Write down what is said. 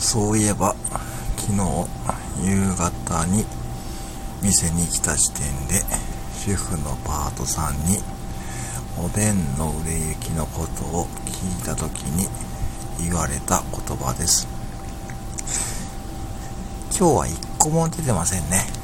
そういえば、昨日、夕方に店に来た時点で、主婦のパートさんに、おでんの売れ行きのことを聞いた時に言われた言葉です。今日は一個も出てませんね。